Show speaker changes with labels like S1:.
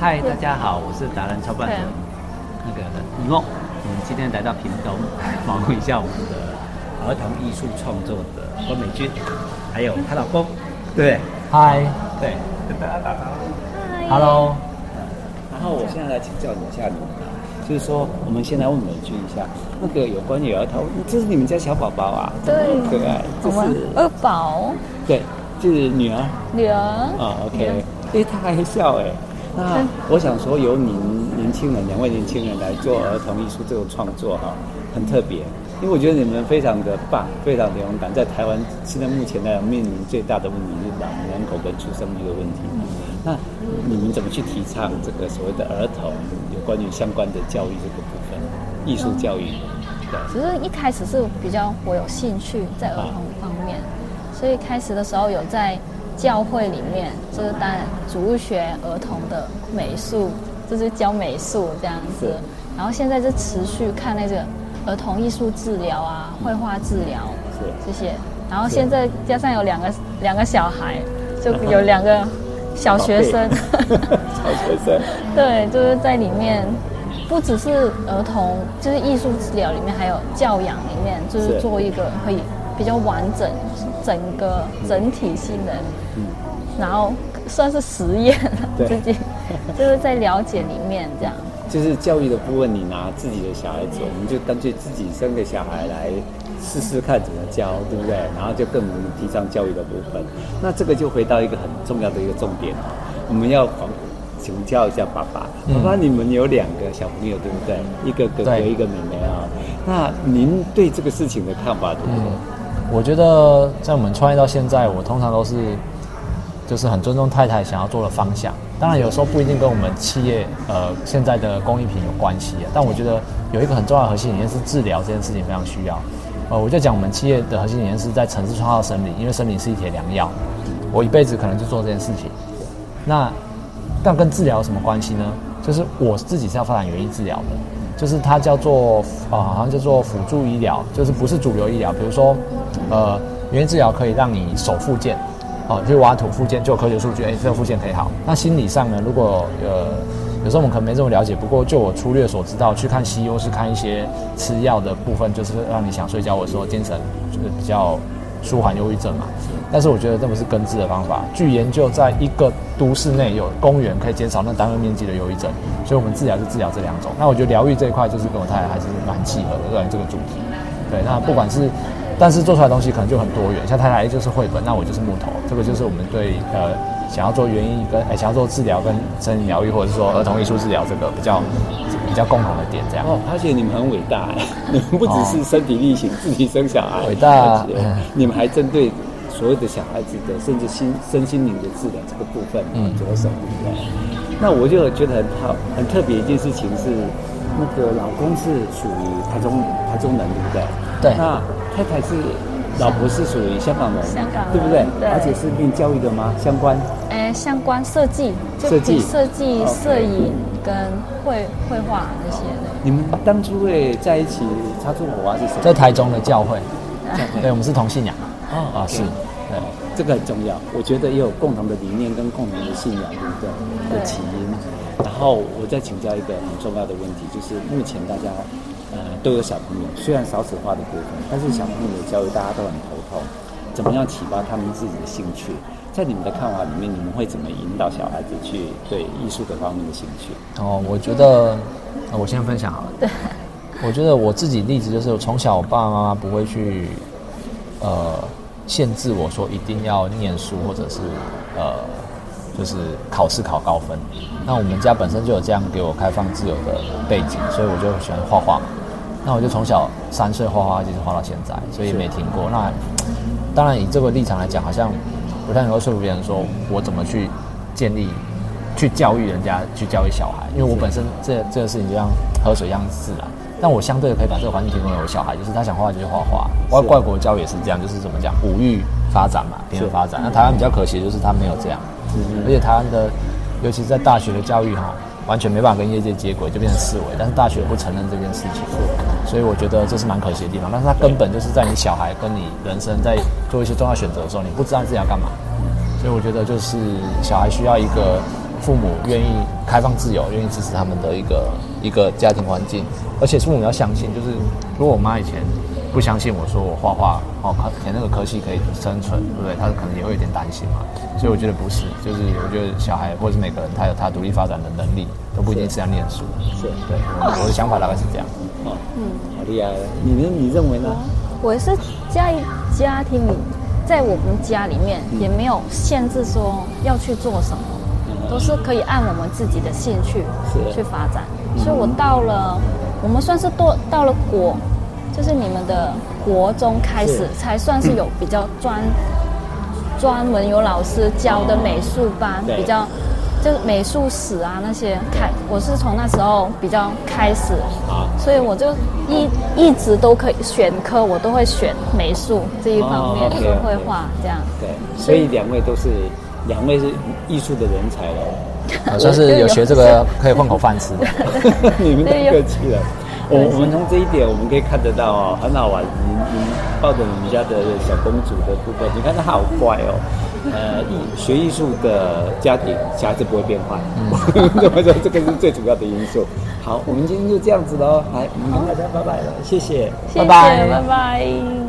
S1: 嗨，大家好，我是达人操办人那个李梦。我们今天来到屏东，访问一下我们的儿童艺术创作的关美君，还有她老公。对，
S2: 嗨，
S1: 对，跟大家打招呼。
S2: 嗨，Hello。
S1: 然后我现在来请教你一下，你们就是说，我们先来问美君一下，那个有关于儿童，这是你们家小宝宝啊？
S2: 对，
S1: 可爱，这是
S2: 二宝。
S1: 对，就是女儿。
S2: 女儿。
S1: 啊，OK。哎，她还笑哎。那我想说，由您年轻人两位年轻人来做儿童艺术这种创作哈，很特别，因为我觉得你们非常的棒，非常的勇敢。在台湾现在目前来讲面临最大的问题是老人口跟出生率的问题。那你们怎么去提倡这个所谓的儿童有关于相关的教育这个部分，艺术教育？对，
S2: 其实一开始是比较我有兴趣在儿童方面，所以开始的时候有在。教会里面就是当主学儿童的美术，就是教美术这样子。然后现在就持续看那个儿童艺术治疗啊，绘画治疗这些。然后现在加上有两个两个小孩，就有两个小学生。
S1: 小学生。
S2: 对，就是在里面，不只是儿童，就是艺术治疗里面还有教养里面，就是做一个可以。比较完整，整个整体性的，嗯，然后算是实验 自己就是在了解里面这样。
S1: 就是教育的部分，你拿自己的小孩子，我们就干脆自己生个小孩来试试看怎么教，对不对？然后就更能提倡教育的部分。那这个就回到一个很重要的一个重点啊，我们要请教一下爸爸，爸爸，你们有两个小朋友，对不对？一个哥哥，一个妹妹啊。那您对这个事情的看法如何？
S3: 我觉得在我们创业到现在，我通常都是就是很尊重太太想要做的方向。当然有时候不一定跟我们企业呃现在的工艺品有关系啊。但我觉得有一个很重要的核心理念是治疗这件事情非常需要。呃，我就讲我们企业的核心理念是在城市创造生命，因为生命是一帖良药。我一辈子可能就做这件事情。那但跟治疗有什么关系呢？就是我自己是要发展园艺治疗的。就是它叫做啊、好像叫做辅助医疗，就是不是主流医疗。比如说，呃，园艺治疗可以让你手复健，哦、呃，就挖土复健，就有科学数据，哎，这个复健可以好。那心理上呢，如果呃，有时候我们可能没这么了解，不过就我粗略所知道，去看西医是看一些吃药的部分，就是让你想睡觉，或者说精神就是比较舒缓忧郁症嘛。但是我觉得这不是根治的方法。据研究，在一个都市内有公园可以减少那单位面积的忧郁症，所以我们治疗是治疗这两种。那我觉得疗愈这一块就是跟我太太还是蛮契合的，对这个主题。对，那不管是，但是做出来东西可能就很多元。像太太就是绘本，那我就是木头。这个就是我们对呃想要做园艺跟哎想要做治疗跟身体疗愈，或者是说儿童艺术治疗这个比较较共同的点这样。
S1: 哦，而且你们很伟大哎，你们 不只是身体力行、哦、自己生小孩，
S3: 伟大，
S1: 你们还针对。所有的小孩子的，甚至心身心灵的治疗这个部分，嗯，着手对不对？那我就觉得很好，很特别一件事情是，那个老公是属于台中台中人，对不对？
S3: 对。
S1: 那太太是老婆是属于香港人，
S2: 香港人，
S1: 对不对？
S2: 对。
S1: 而且是念教育的吗？相关？
S2: 哎，相关设计，设计设计摄影跟绘绘画那些的。
S1: 你们当初会在一起擦出火花是什么？
S3: 在台中的教会，教会，对，我们是同信仰。
S1: 哦啊是。对，这个很重要。我觉得也有共同的理念跟共同的信仰，对不对？的起因。然后我再请教一个很重要的问题，就是目前大家呃都有小朋友，虽然少子化的部分，但是小朋友的教育大家都很头痛。怎么样启发他们自己的兴趣？在你们的看法里面，你们会怎么引导小孩子去对艺术的方面的兴趣？
S3: 哦，我觉得我先分享好了。对，我觉得我自己例子就是，我从小我爸爸妈妈不会去呃。限制我说一定要念书，或者是呃，就是考试考高分。那我们家本身就有这样给我开放自由的背景，所以我就喜欢画画嘛。那我就从小三岁画画，一直画到现在，所以没停过。那当然以这个立场来讲，好像不太能够说服别人说我怎么去建立、去教育人家、去教育小孩，因为我本身这这个事情就像喝水一样自然。但我相对的可以把这个环境提供给我小孩，就是他想画画就去画画。外外国教育也是这样，就是怎么讲，五育发展嘛，平衡发展。那台湾比较可惜的就是他没有这样，而且台湾的，尤其是在大学的教育哈，完全没办法跟业界接轨，就变成思维。但是大学不承认这件事情，所以我觉得这是蛮可惜的地方。但是它根本就是在你小孩跟你人生在做一些重要选择的时候，你不知道自己要干嘛。所以我觉得就是小孩需要一个父母愿意开放自由，愿意支持他们的一个一个家庭环境。而且父母要相信，就是如果我妈以前不相信我说我画画哦，填那个科系可以生存，对不对？他可能也会有点担心嘛。所以我觉得不是，就是我觉得小孩或者是每个人，他有他独立发展的能力，都不一定是要念书。
S1: 是，
S3: 对，我的想法大概是这样。
S1: 哦，嗯，好厉害。你呢？你认为呢？
S2: 我是家家庭里，在我们家里面也没有限制说要去做什么，嗯、都是可以按我们自己的兴趣去发展。所以我到了，我们算是多到了国，就是你们的国中开始，才算是有比较专。专门有老师教的美术班，比较就是美术史啊那些开，我是从那时候比较开始，所以我就一一直都可以选科，我都会选美术这一方面，就会画这样。
S1: 对，所以两位都是两位是艺术的人才了，
S3: 算是有学这个可以混口饭吃的。
S1: 你们太客气了。我我们从这一点我们可以看得到哦，很好玩。你你抱着你们家的小公主的部分，你看她好乖哦。呃，艺学艺术的家庭，小孩子不会变坏。嗯，怎么说？这个是最主要的因素。好，我们今天就这样子喽。来，我们跟大家拜拜了，谢谢，
S2: 谢谢拜拜，拜拜。